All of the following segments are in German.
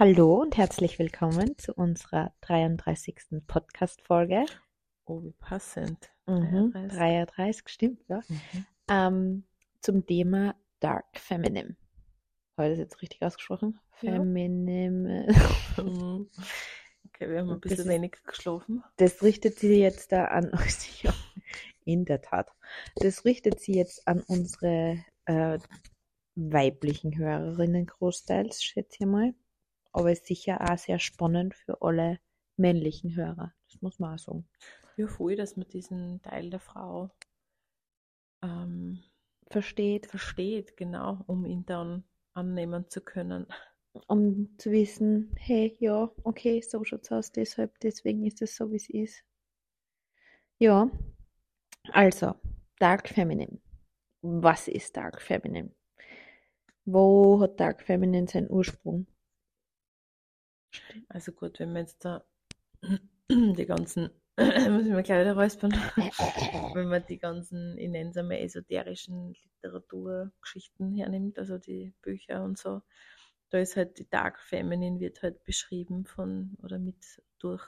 Hallo und herzlich willkommen zu unserer 33. Podcast-Folge. Oh, wie passend. Mhm, 33. 33, stimmt, ja. Mhm. Ähm, zum Thema Dark Feminine. Habe ich das jetzt richtig ausgesprochen? Ja. Feminine. Mhm. Okay, wir haben ein Das bisschen ist- wenig geschlafen. Das richtet sie jetzt da an. Ja, In der Tat. Das richtet sie jetzt an unsere äh, weiblichen Hörerinnen großteils, schätze ich mal. Aber ist sicher auch sehr spannend für alle männlichen Hörer. Das muss man auch sagen. Ja, voll, dass man diesen Teil der Frau ähm, Versteht, versteht, genau, um ihn dann annehmen zu können. um zu wissen, hey, ja, okay, so schaut's aus, deshalb, deswegen ist es so, wie es ist. Ja, also, Dark Feminine. Was ist Dark Feminine? Wo hat Dark Feminine seinen Ursprung? Also gut, wenn wir jetzt da die ganzen, muss ich mir gleich wieder räuspern, wenn man die ganzen, ich nenne es einmal esoterischen Literaturgeschichten hernimmt, also die Bücher und so, da ist halt die Dark Feminine wird halt beschrieben von oder mit durch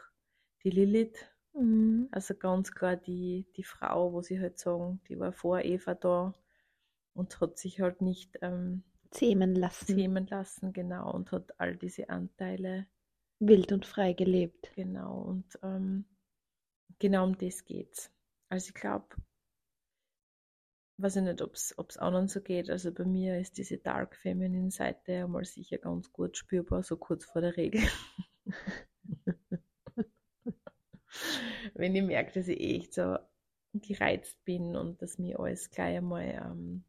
die Lilith, Mhm. also ganz klar die, die Frau, wo sie halt sagen, die war vor Eva da und hat sich halt nicht ähm, Zähmen lassen, zähmen lassen, genau, und hat all diese Anteile wild und frei gelebt. Genau, und ähm, genau um das geht's. Also ich glaube, weiß ich nicht, ob es anderen so geht. Also bei mir ist diese Dark Feminine Seite einmal sicher ganz gut spürbar, so kurz vor der Regel. Wenn ich merke, dass ich echt so gereizt bin und dass mir alles gleich einmal, ähm,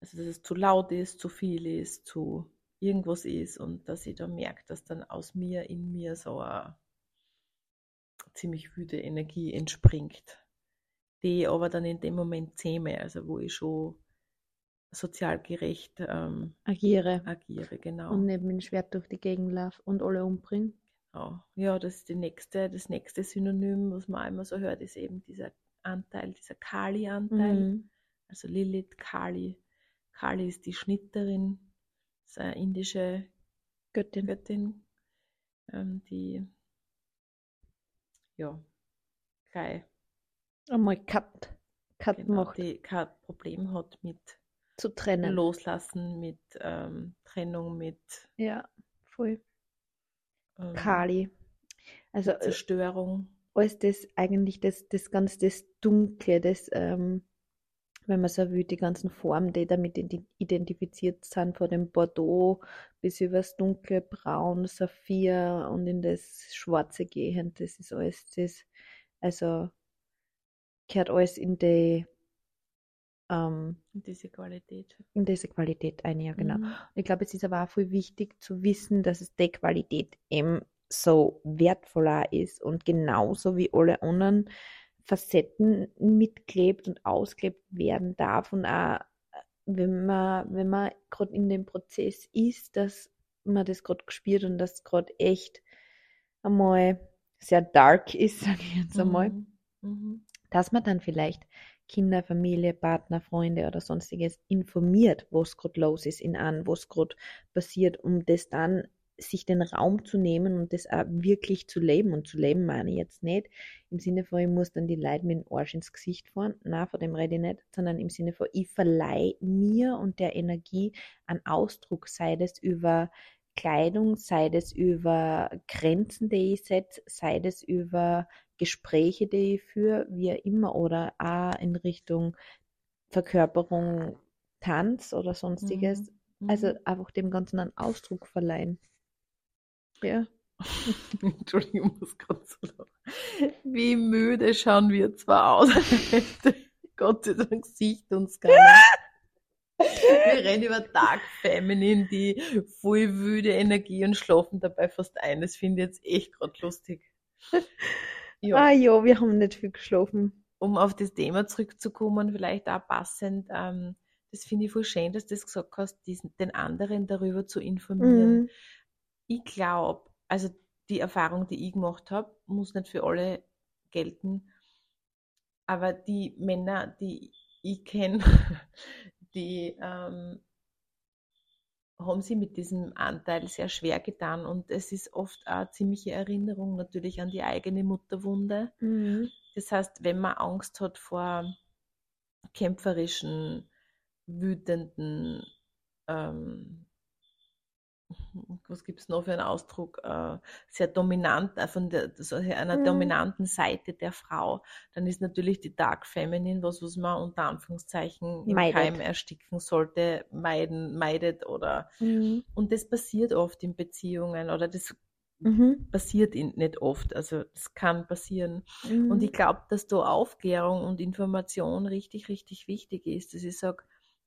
also dass es zu laut ist, zu viel ist, zu irgendwas ist und dass ich da merke, dass dann aus mir, in mir so eine ziemlich wüde Energie entspringt, die ich aber dann in dem Moment zähme, also wo ich schon sozial gerecht ähm, Agiere agiere, genau. und neben dem Schwert durch die Gegend laufe und alle umbringe. genau. Ja, das ist die nächste, das nächste Synonym, was man einmal so hört, ist eben dieser Anteil, dieser Kali-Anteil. Mhm. Also Lilith, Kali. Kali ist die Schnitterin, ist eine indische Göttin. Göttin, ähm, die ja gleich Einmal Cut, Cut genau, macht, die kein Problem hat mit zu trennen. Loslassen, mit ähm, Trennung, mit Ja, voll. ähm, Kali. Also äh, Zerstörung. alles das eigentlich das, das ganz das Dunkle, das, ähm, wenn man so will, die ganzen Formen, die damit ident- identifiziert sind, von dem Bordeaux bis über das dunkle Braun, Saphir und in das Schwarze gehend, das ist alles das, also gehört alles in die, ähm, Diese Qualität. in diese Qualität ein, ja genau. Mhm. Ich glaube, es ist aber auch voll wichtig zu wissen, dass es die Qualität eben so wertvoller ist und genauso wie alle anderen Facetten mitklebt und ausklebt werden darf und auch wenn man, wenn man gerade in dem Prozess ist, dass man das gerade gespürt und das gerade echt einmal sehr dark ist, sage ich jetzt einmal Mhm. Mhm. dass man dann vielleicht Kinder, Familie, Partner, Freunde oder sonstiges informiert, was gerade los ist in an, was gerade passiert, um das dann sich den Raum zu nehmen und das auch wirklich zu leben. Und zu leben meine ich jetzt nicht im Sinne von, ich muss dann die Leute mit dem Arsch ins Gesicht fahren. Nein, von dem rede ich nicht, sondern im Sinne von, ich verleihe mir und der Energie einen Ausdruck, sei das über Kleidung, sei das über Grenzen, die ich setze, sei das über Gespräche, die ich führe, wie auch immer, oder auch in Richtung Verkörperung, Tanz oder sonstiges. Mhm. Also einfach dem Ganzen einen Ausdruck verleihen. Ja. Entschuldigung, ich muss gerade so lachen. Wie müde schauen wir zwar aus. Gott sei Dank sieht uns keiner. Wir reden über Dark Feminine, die voll wüde Energie und schlafen dabei fast ein. Das finde ich jetzt echt gerade lustig. Ja, Ah ja, wir haben nicht viel geschlafen. um auf das Thema zurückzukommen, vielleicht auch passend, ähm, das finde ich voll schön, dass du das gesagt hast, diesen, den anderen darüber zu informieren. Mhm. Ich glaube, also die Erfahrung, die ich gemacht habe, muss nicht für alle gelten. Aber die Männer, die ich kenne, die ähm, haben sie mit diesem Anteil sehr schwer getan und es ist oft eine ziemliche Erinnerung natürlich an die eigene Mutterwunde. Mhm. Das heißt, wenn man Angst hat vor kämpferischen, wütenden, ähm, was gibt es noch für einen Ausdruck, äh, sehr dominant, äh, von der, so einer Mhm. dominanten Seite der Frau, dann ist natürlich die Dark Feminine was, was man unter Anführungszeichen im Meidet. Keim ersticken sollte, meiden, meidet oder Mhm. und das passiert oft in Beziehungen oder das Mhm. passiert in, nicht oft, also das kann passieren. Mhm. Und ich glaube, dass da Aufklärung und Information richtig, richtig wichtig ist. Dass ich sage,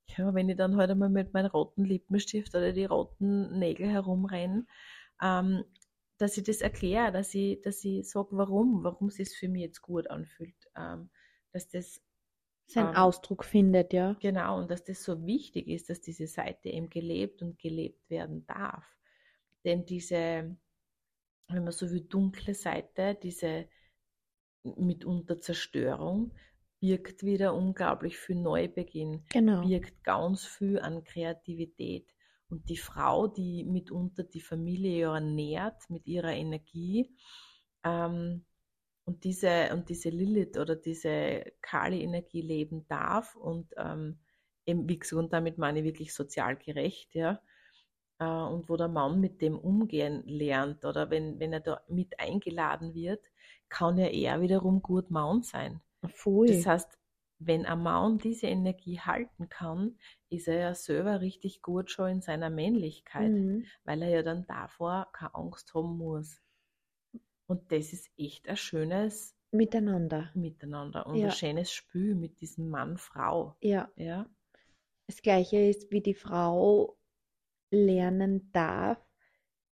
ja, wenn ich dann heute mal mit meinem roten Lippenstift oder die roten Nägel herumrenne, ähm, dass ich das erkläre, dass ich, dass ich sage, warum, warum es sich für mich jetzt gut anfühlt. Ähm, dass das Sein ähm, Ausdruck findet, ja. Genau, und dass das so wichtig ist, dass diese Seite eben gelebt und gelebt werden darf. Denn diese, wenn man so will, dunkle Seite, diese mitunter Zerstörung, birgt wieder unglaublich viel Neubeginn, Genau. birgt ganz viel an Kreativität. Und die Frau, die mitunter die Familie ja nährt mit ihrer Energie, ähm, und diese, und diese Lilith oder diese Kali-Energie leben darf und ähm, eben, wie gesagt, und damit meine ich wirklich sozial gerecht, ja, äh, und wo der Mann mit dem umgehen lernt oder wenn, wenn er da mit eingeladen wird, kann ja er wiederum gut Mann sein. Voll. Das heißt, wenn ein Mann diese Energie halten kann, ist er ja selber richtig gut schon in seiner Männlichkeit, Mhm. weil er ja dann davor keine Angst haben muss. Und das ist echt ein schönes Miteinander. Miteinander und Ja. ein schönes Spiel mit diesem Mann-Frau. Ja. Ja, Das Gleiche ist, wie die Frau lernen darf,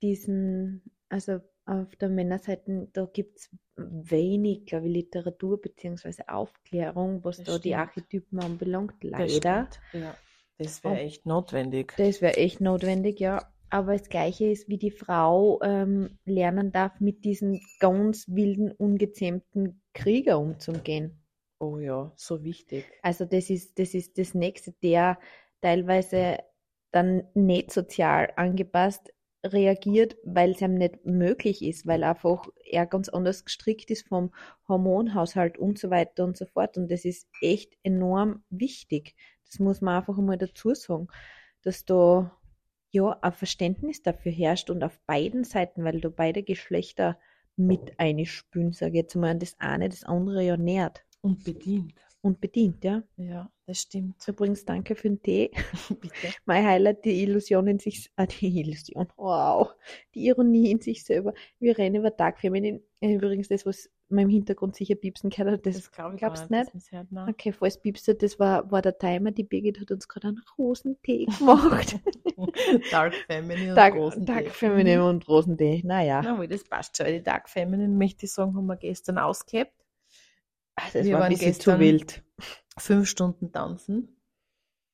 diesen, also auf der Männerseite, da gibt es wenig, glaube ich, Literatur bzw. Aufklärung, was Das da die stimmt. Archetypen anbelangt, das leider. stimmt. Ja, das wäre echt notwendig. Das wäre echt notwendig, ja. Aber das Gleiche ist, wie die Frau ähm, lernen darf, mit diesen ganz wilden, ungezähmten Krieger umzugehen. Oh ja, so wichtig. Also das ist, das ist das Nächste, der teilweise dann nicht sozial angepasst reagiert, weil es ihm nicht möglich ist, weil einfach er ganz anders gestrickt ist vom Hormonhaushalt und so weiter und so fort. Und das ist echt enorm wichtig. Das muss man einfach einmal dazu sagen, dass da ja ein Verständnis dafür herrscht und auf beiden Seiten, weil da beide Geschlechter mit einspülen, sage ich jetzt mal, das eine das andere ja nährt Und bedient. Und bedient, ja. Ja, das stimmt. Übrigens, danke für den Tee. Bitte. Mein Highlight, die Illusion in sich, ah, die Illusion, wow, die Ironie in sich selber. Wir rennen über Dark Feminine. Übrigens, das, was man im Hintergrund sicher piepsen kann, das, Das glaube ich glaubst nicht? hört, nein. okay, falls piepst, das war, war der Timer. Die Birgit hat uns gerade einen Rosentee gemacht. Dark Feminine Dark, und großen Dark. Feminine und Rosentee, naja. Na, das passt schon. Die Dark Feminine, möchte ich sagen, haben wir gestern ausgehabt. Ah, Das Wir war ein bisschen zu wild. Fünf Stunden tanzen.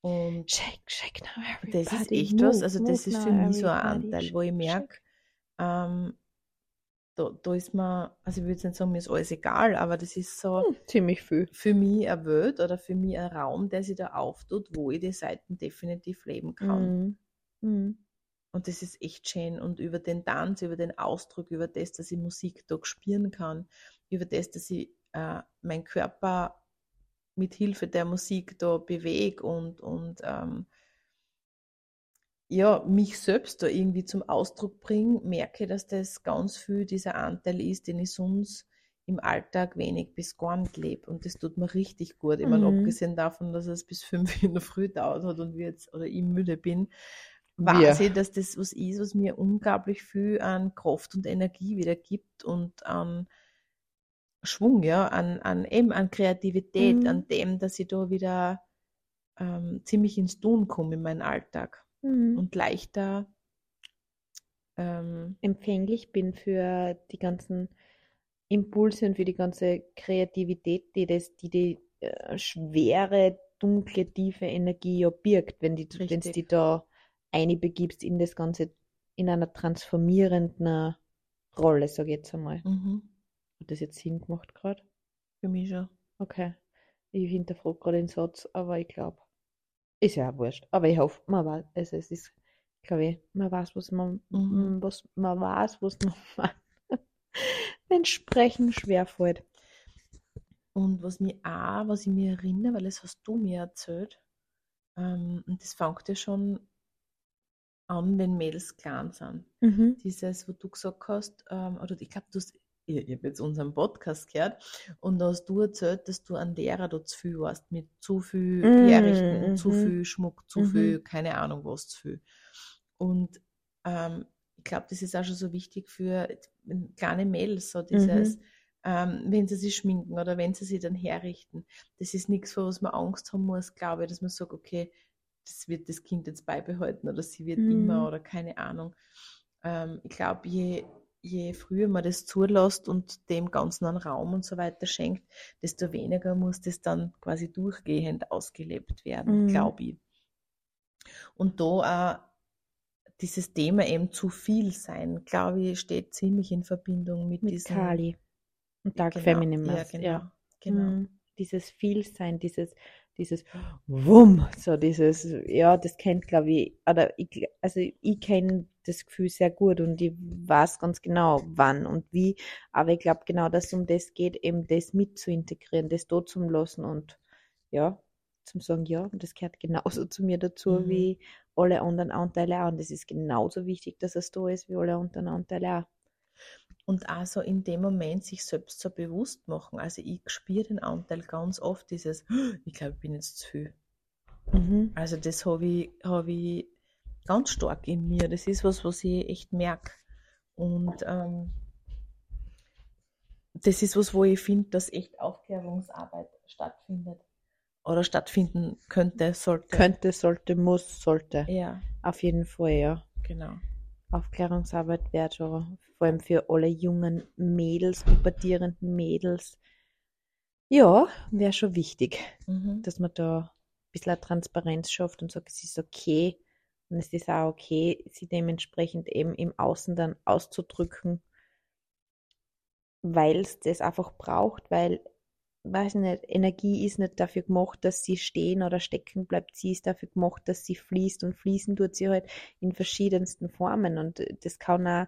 Und Shake, shake now, das ist echt was. move, Also, das ist für mich so ein Anteil, wo ich merke, ähm, da, da ist mir, also ich würde jetzt nicht sagen, mir ist alles egal, aber das ist so Hm, ziemlich viel. für mich eine Welt oder für mich ein Raum, der sich da auftut, wo ich die Seiten definitiv leben kann. Mhm. Mhm. Und das ist echt schön. Und über den Tanz, über den Ausdruck, über das, dass ich Musik da spüren kann, über das, dass ich äh, meinen Körper mit Hilfe der Musik da bewege und, und ähm, ja, mich selbst da irgendwie zum Ausdruck bringe, merke, dass das ganz viel dieser Anteil ist, den ich sonst im Alltag wenig bis gar nicht lebe. Und das tut mir richtig gut. Ich meine, Mhm. abgesehen davon, dass es bis fünf in der Früh dauert hat und wir jetzt oder ich müde bin, weiß ich, dass das was ist, was mir unglaublich viel an Kraft und Energie wieder gibt und an Schwung, ja, an, an eben an Kreativität, Mhm. an dem, dass ich da wieder ähm, ziemlich ins Tun komme in meinen Alltag Mhm. und leichter ähm, empfänglich bin für die ganzen Impulse und für die ganze Kreativität, die das, die die äh, schwere, dunkle, tiefe Energie ja birgt, wenn die, wenn Richtig. die da einbegibst in das Ganze, in einer transformierenden Rolle, sage ich jetzt einmal. mhm, Hat das jetzt Sinn gemacht gerade? für mich schon. Okay. Ich hinterfrage gerade den Satz, aber ich glaube, ist ja auch wurscht. Aber ich hoffe, man weiß, also es ist, glaube ich. Man weiß, was man, Mhm. was man weiß, was man entsprechend schwer fällt. Und was mir auch, was ich mir erinnere, weil das hast du mir erzählt, ähm, und das fängt ja schon an, wenn Mädels klein sind. Mhm. Dieses, wo du gesagt hast, ähm, oder ich glaube, du hast, ich, habe jetzt unseren Podcast gehört, und da hast du erzählt, dass du an derer da zu viel warst, mit zu viel Mm, Herrichten, zu mhm. viel Schmuck, zu Mhm. viel, keine Ahnung was zu viel. Und ähm, ich glaube, das ist auch schon so wichtig für kleine Mädels, so dieses, Mhm. ähm, wenn sie sich schminken oder wenn sie sich dann herrichten. Das ist nichts, vor was man Angst haben muss, glaube ich, dass man sagt, okay, das wird das Kind jetzt beibehalten oder sie wird Mhm. immer oder keine Ahnung. Ähm, ich glaube, je, je früher man das zulässt und dem Ganzen einen Raum und so weiter schenkt, desto weniger muss das dann quasi durchgehend ausgelebt werden, Mhm. glaube ich. Und da auch dieses Thema eben zu viel sein, glaube ich, steht ziemlich in Verbindung mit, Mit diesem Kali und Dark genau, Feminine ja, genau, ja. genau. Mhm. Dieses Vielsein, dieses, dieses Wumm, so dieses, ja, das kennt, glaube ich, oder ich, also ich kenne das Gefühl sehr gut und ich weiß ganz genau, wann und wie, aber ich glaube genau, dass es um das geht, eben das mit zu integrieren, das dort zum lassen und ja, zum sagen, ja, das gehört genauso zu mir dazu Mhm. wie alle anderen Anteile auch und es ist genauso wichtig, dass es da ist wie alle anderen Anteile auch. Und also in dem Moment sich selbst so bewusst machen. Also ich spüre den Anteil ganz oft, dieses, ich glaube, ich bin jetzt zu viel. Mhm. Also das habe ich, hab ich ganz stark in mir. Das ist was, was ich echt merke. Und ähm, das ist was, wo ich finde, dass echt Aufklärungsarbeit stattfindet. Oder stattfinden könnte, sollte. Könnte, sollte, muss, sollte. Ja, Auf jeden Fall, ja. genau. Aufklärungsarbeit wäre schon vor allem für alle jungen Mädels, pubertierenden Mädels. Ja, wäre schon wichtig, Mhm. dass man da ein bisschen Transparenz schafft und sagt, es ist okay. Und es ist auch okay, sie dementsprechend eben im Außen dann auszudrücken, weil es das einfach braucht, weil, weiß ich nicht, Energie ist nicht dafür gemacht, dass sie stehen oder stecken bleibt, sie ist dafür gemacht, dass sie fließt und fließen tut sie halt in verschiedensten Formen und das kann auch,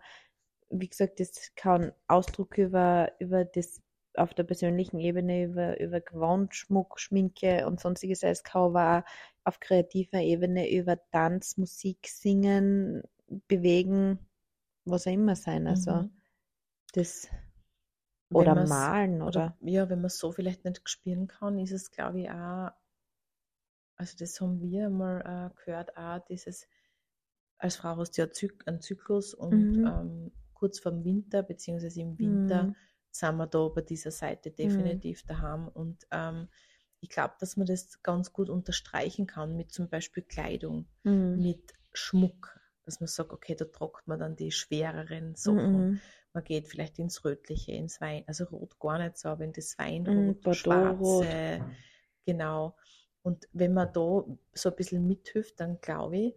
wie gesagt, das kann Ausdruck über, über das auf der persönlichen Ebene, über, über Gewand, Schmuck, Schminke und sonstiges sein. Es kann aber auch auf kreativer Ebene über Tanz, Musik, Singen, Bewegen, was auch immer sein. Also Mhm. das oder malen oder, ja, wenn man es so vielleicht nicht spüren kann, ist es, glaube ich, auch, also das haben wir mal äh, gehört, auch dieses, als Frau hast du ja einen Zyklus und Mhm. ähm, kurz vorm Winter, beziehungsweise im Winter, Mhm. sind wir da bei dieser Seite definitiv daheim. Und ähm, ich glaube, dass man das ganz gut unterstreichen kann mit zum Beispiel Kleidung, Mhm. mit Schmuck, dass man sagt, okay, da tragt man dann die schwereren Sachen. Mhm. Man geht vielleicht ins Rötliche, ins Wein, also Rot gar nicht so, aber in das Weinrot, Bordeaux-Rot. Schwarze, genau. Und wenn man da so ein bisschen mithilft, dann glaube ich,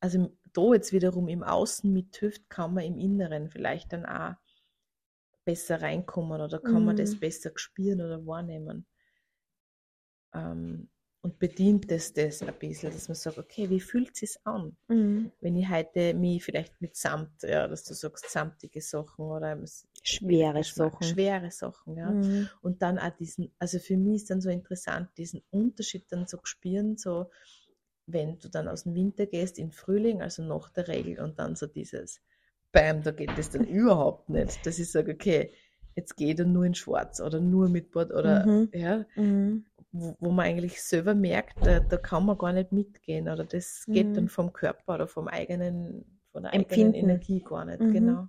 also da jetzt wiederum im Außen mithilft, kann man im Inneren vielleicht dann auch besser reinkommen oder kann man das Mhm. besser spüren oder wahrnehmen. Ähm, und bedient es das ein bisschen, dass man sagt, okay, wie fühlt es sich an? Mhm. wenn ich heute mich vielleicht mit Samt, ja, dass du sagst, samtige Sachen oder Schwere Sachen. schwere Sachen, ja. Mhm. Und dann auch diesen, also für mich ist dann so interessant, diesen Unterschied dann so spüren, so wenn du dann aus dem Winter gehst in Frühling, also nach der Regel und dann so dieses Bam, da geht das dann überhaupt nicht, dass ich sage, okay, jetzt gehe ich dann nur in Schwarz oder nur mit Bord oder Mhm. ja, Mhm. Wo, wo man eigentlich selber merkt, da, da kann man gar nicht mitgehen oder das geht Mhm. dann vom Körper oder vom eigenen, von der Empfinden. eigenen Energie gar nicht, Mhm. genau.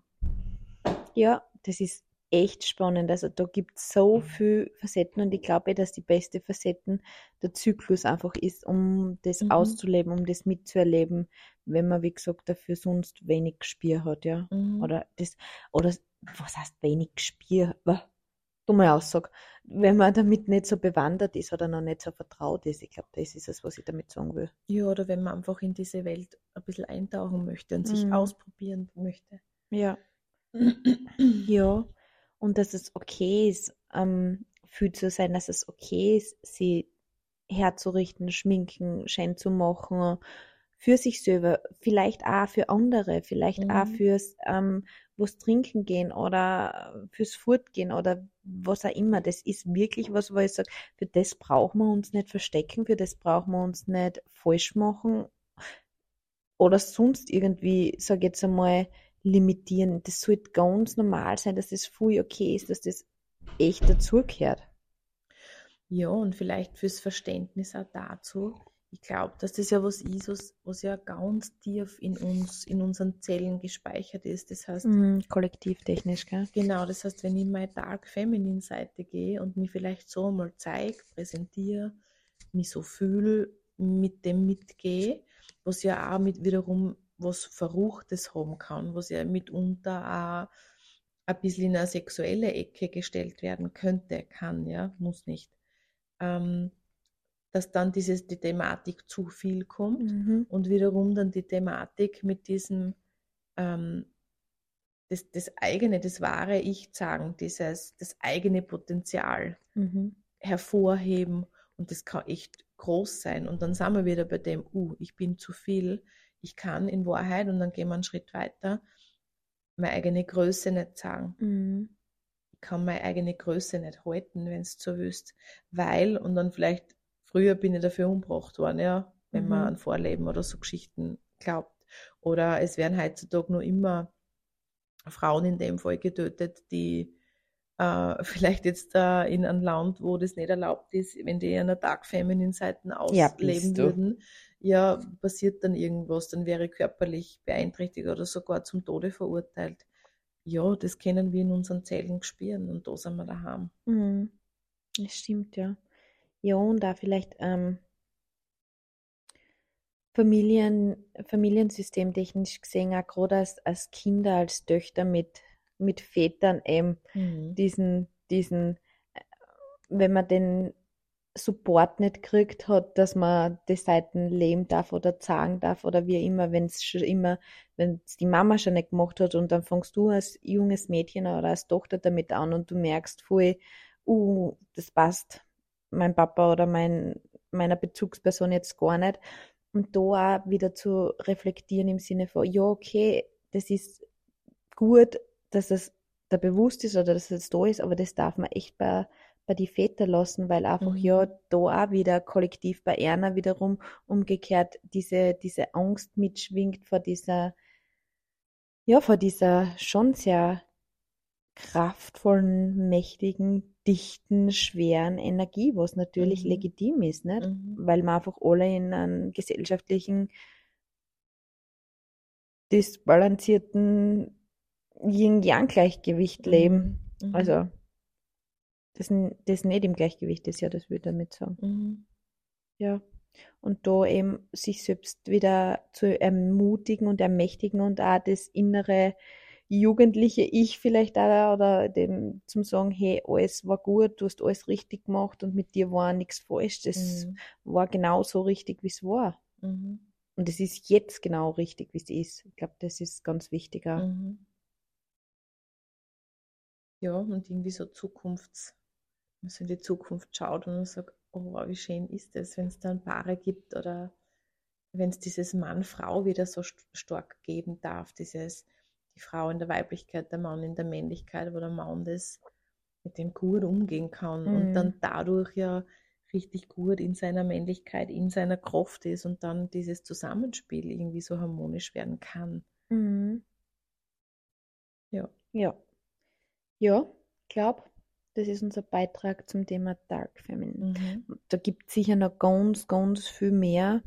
Ja, das ist echt spannend. Also da gibt es so viele Facetten und ich glaube, dass die beste Facetten der Zyklus einfach ist, um das Mhm. auszuleben, um das mitzuerleben, wenn man, wie gesagt, dafür sonst wenig Gespür hat, ja. Mhm. Oder das, oder was heißt wenig Gespür? Dumme Aussage. Wenn man damit nicht so bewandert ist oder noch nicht so vertraut ist, ich glaube, das ist es, was ich damit sagen will. Ja, oder wenn man einfach in diese Welt ein bisschen eintauchen möchte und sich Mhm. ausprobieren möchte. Ja. Ja, und dass es okay ist, ähm, viel zu sein, dass es okay ist, sie herzurichten, schminken, schön zu machen, für sich selber, vielleicht auch für andere, vielleicht Mhm. auch fürs ähm, was trinken gehen oder fürs Fortgehen oder was auch immer. Das ist wirklich was, wo ich sage, für das brauchen wir uns nicht verstecken, für das brauchen wir uns nicht falsch machen oder sonst irgendwie, sag jetzt einmal, limitieren. Das sollte ganz normal sein, dass das voll okay ist, dass das echt dazugehört. Ja, und vielleicht fürs Verständnis auch dazu. Ich glaube, dass das ja was ist, was, was ja ganz tief in uns, in unseren Zellen gespeichert ist. Das heißt, Mhm, kollektivtechnisch, gell? genau, das heißt, wenn ich in meine Dark Feminine Seite gehe und mich vielleicht so mal zeige, präsentiere, mich so fühle, mit dem mitgehe, was ja auch mit wiederum was Verruchtes haben kann, was ja mitunter auch ein bisschen in eine sexuelle Ecke gestellt werden könnte, kann, ja, muss nicht. Ähm, dass dann dieses, die Thematik zu viel kommt Mhm. und wiederum dann die Thematik mit diesem ähm, das, das eigene, das wahre Ich sagen, dieses das eigene Potenzial Mhm. hervorheben und das kann echt groß sein. Und dann sind wir wieder bei dem, uh, ich bin zu viel, ich kann in Wahrheit, und dann gehen wir einen Schritt weiter, meine eigene Größe nicht sagen. Mhm. Ich kann meine eigene Größe nicht halten, wenn es so wüsst. Weil, und dann vielleicht, früher bin ich dafür umgebracht worden, ja, wenn Mhm. man an Vorleben oder so Geschichten glaubt. Oder es werden heutzutage nur immer Frauen in dem Fall getötet, die äh, vielleicht jetzt äh, in einem Land, wo das nicht erlaubt ist, wenn die einer Dark Feminine Seiten Ja, ausleben du. würden, ja, passiert dann irgendwas, dann wäre ich körperlich beeinträchtigt oder sogar zum Tode verurteilt. Ja, das können wir in unseren Zellen spüren und da sind wir daheim. Mhm. Das stimmt, ja. Ja, und da vielleicht ähm, Familien, Familiensystemtechnisch gesehen, auch gerade als, als Kinder, als Töchter mit, mit Vätern eben Mhm. diesen, diesen, äh, wenn man den Support nicht kriegt hat, dass man die Seiten leben darf oder sagen darf oder wie immer, wenn es schon immer, wenn es die Mama schon nicht gemacht hat und dann fängst du als junges Mädchen oder als Tochter damit an und du merkst voll, uh, das passt mein Papa oder mein, meiner Bezugsperson jetzt gar nicht. Und da auch wieder zu reflektieren im Sinne von, ja, okay, das ist gut, dass es da bewusst ist oder dass es da ist, aber das darf man echt bei, bei die Väter lassen, weil einfach Mhm. ja da auch wieder kollektiv bei Erna wiederum umgekehrt diese, diese Angst mitschwingt vor dieser, ja, vor dieser schon sehr kraftvollen, mächtigen, dichten, schweren Energie, was natürlich Mhm. legitim ist, nicht? Mhm. Weil wir einfach alle in einem gesellschaftlichen, disbalancierten Yin-Yang-Gleichgewicht leben. Mhm. Also, das, das nicht im Gleichgewicht ist, ja, das würde ich damit sagen. Mhm. Ja. Und da eben sich selbst wieder zu ermutigen und ermächtigen und auch das innere jugendliche Ich vielleicht auch oder dem zum sagen, hey, alles war gut, du hast alles richtig gemacht und mit dir war nichts falsch. Das Mhm. war genau so richtig, wie es war. Mhm. Und es ist jetzt genau richtig, wie es ist. Ich glaube, das ist ganz wichtig auch. Mhm. Ja, und irgendwie so Zukunfts, wenn man so in die Zukunft schaut und man sagt, oh, wow, wie schön ist es, wenn es dann Paare gibt oder wenn es dieses Mann-Frau wieder so st stark geben darf, dieses, die Frau in der Weiblichkeit, der Mann in der Männlichkeit, wo der Mann das mit dem gut umgehen kann und Mhm. dann dadurch ja richtig gut in seiner Männlichkeit, in seiner Kraft ist und dann dieses Zusammenspiel irgendwie so harmonisch werden kann. Mhm. Ja. Ja. Ja, ich glaube, das ist unser Beitrag zum Thema Dark Feminine. Mhm. Da gibt es sicher noch ganz, ganz viel mehr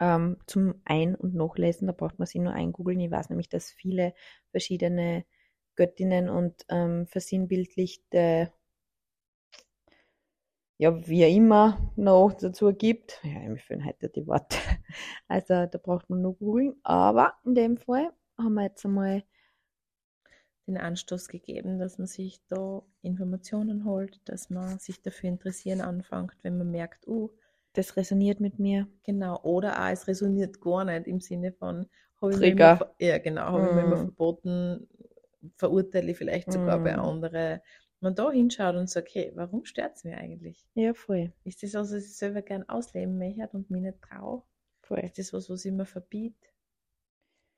ähm, zum Ein- und Nachlesen. Da braucht man sich nur eingoogeln. Ich weiß nämlich, dass viele verschiedene Göttinnen und ähm, versinnbildlichte, ja, wie immer noch dazu gibt. Ja, mir fehlen heute die Worte. Also da braucht man nur googeln. Aber in dem Fall haben wir jetzt einmal den Anstoß gegeben, dass man sich da Informationen holt, dass man sich dafür interessieren anfängt, wenn man merkt, uh, das resoniert mit mir. genau, oder auch es resoniert gar nicht im Sinne von, habe ich immer, ja genau, habe ich mir immer Mm. verboten, verurteile ich vielleicht sogar bei Mm. anderen. Man da hinschaut und sagt, hey, warum stört es mir eigentlich? Ja, voll. Ist das also, dass ich selber gern ausleben möchte und mich nicht traue? Voll. Ist das was, was ich mir verbiete?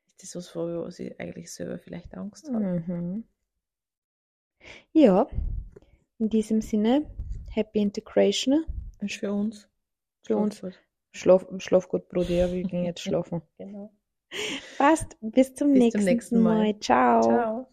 Ist das was, was ich eigentlich selber vielleicht Angst habe? Mhm. Ja, in diesem Sinne, Happy Integration Und für uns? Für uns. Schlaf gut. Ja, wir gehen jetzt schlafen. Genau. Passt, bis zum, Bis nächsten, zum nächsten Mal. Mal. Ciao. Ciao.